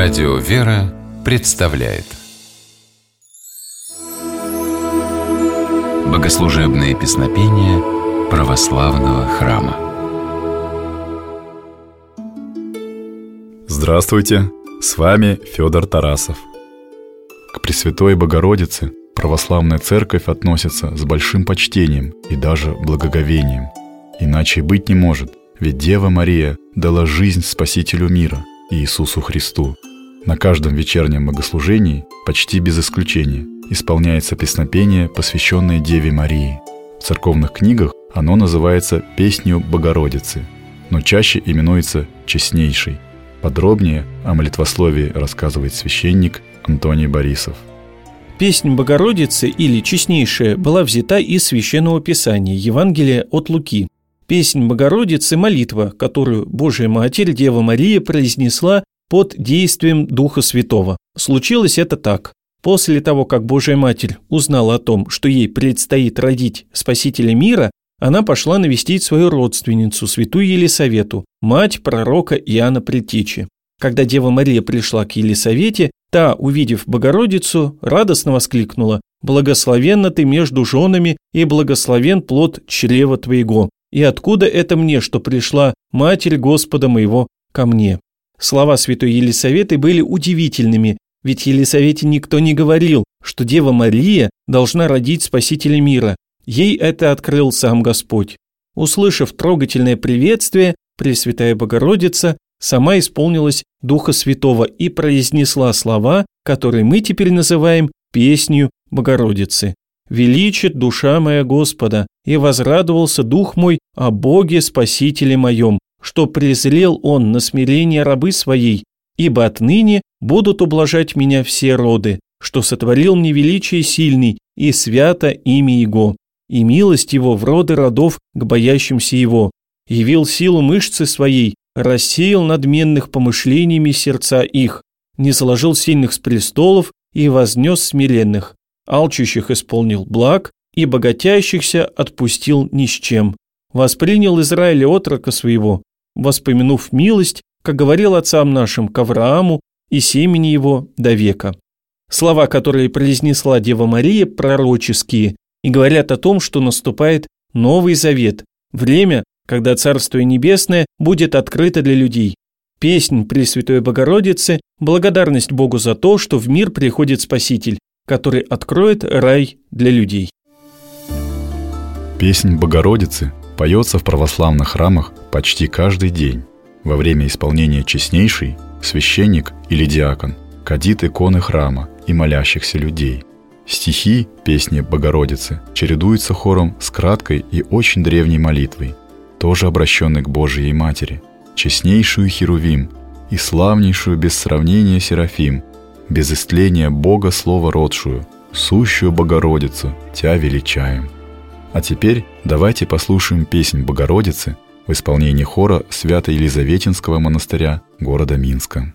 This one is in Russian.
Радио «Вера» представляет Богослужебные песнопения православного храма Здравствуйте! С вами Федор Тарасов. К Пресвятой Богородице православная церковь относится с большим почтением и даже благоговением. Иначе быть не может, ведь Дева Мария дала жизнь Спасителю мира – Иисусу Христу. На каждом вечернем богослужении, почти без исключения, исполняется песнопение, посвященное Деве Марии. В церковных книгах оно называется «Песнью Богородицы», но чаще именуется «Честнейшей». Подробнее о молитвословии рассказывает священник Антоний Борисов. Песнь Богородицы или Честнейшая была взята из Священного Писания Евангелия от Луки. Песнь Богородицы – молитва, которую Божья Матерь Дева Мария произнесла под действием Духа Святого. Случилось это так. После того, как Божья Матерь узнала о том, что ей предстоит родить Спасителя мира, она пошла навестить свою родственницу, святую Елисавету, мать пророка Иоанна Предтечи. Когда Дева Мария пришла к Елисавете, та, увидев Богородицу, радостно воскликнула «Благословенна ты между женами, и благословен плод чрева твоего». И откуда это мне, что пришла Матерь Господа моего ко мне? Слова святой Елисаветы были удивительными, ведь Елисавете никто не говорил, что Дева Мария должна родить Спасителя мира. Ей это открыл сам Господь. Услышав трогательное приветствие, Пресвятая Богородица сама исполнилась Духа Святого и произнесла слова, которые мы теперь называем песнью Богородицы величит душа моя Господа, и возрадовался дух мой о Боге Спасителе моем, что презрел Он на смирение рабы своей, ибо отныне будут ублажать меня все роды, что сотворил мне величие сильный, и свято имя Его, и милость Его в роды родов к боящимся Его, явил силу мышцы своей, рассеял надменных помышлениями сердца их, не сложил сильных с престолов и вознес смиренных алчущих исполнил благ, и богатящихся отпустил ни с чем. Воспринял Израиль отрока своего, воспомянув милость, как говорил отцам нашим, к Аврааму и семени его до века. Слова, которые произнесла Дева Мария, пророческие и говорят о том, что наступает Новый Завет, время, когда Царствие Небесное будет открыто для людей. Песнь Пресвятой Богородицы – благодарность Богу за то, что в мир приходит Спаситель, который откроет рай для людей. Песнь Богородицы поется в православных храмах почти каждый день. Во время исполнения честнейшей священник или диакон кадит иконы храма и молящихся людей. Стихи песни Богородицы чередуются хором с краткой и очень древней молитвой, тоже обращенной к Божией Матери, честнейшую Херувим и славнейшую без сравнения Серафим, без истления Бога Слово родшую, сущую Богородицу, Тя величаем. А теперь давайте послушаем песнь Богородицы в исполнении хора Свято-Елизаветинского монастыря города Минска.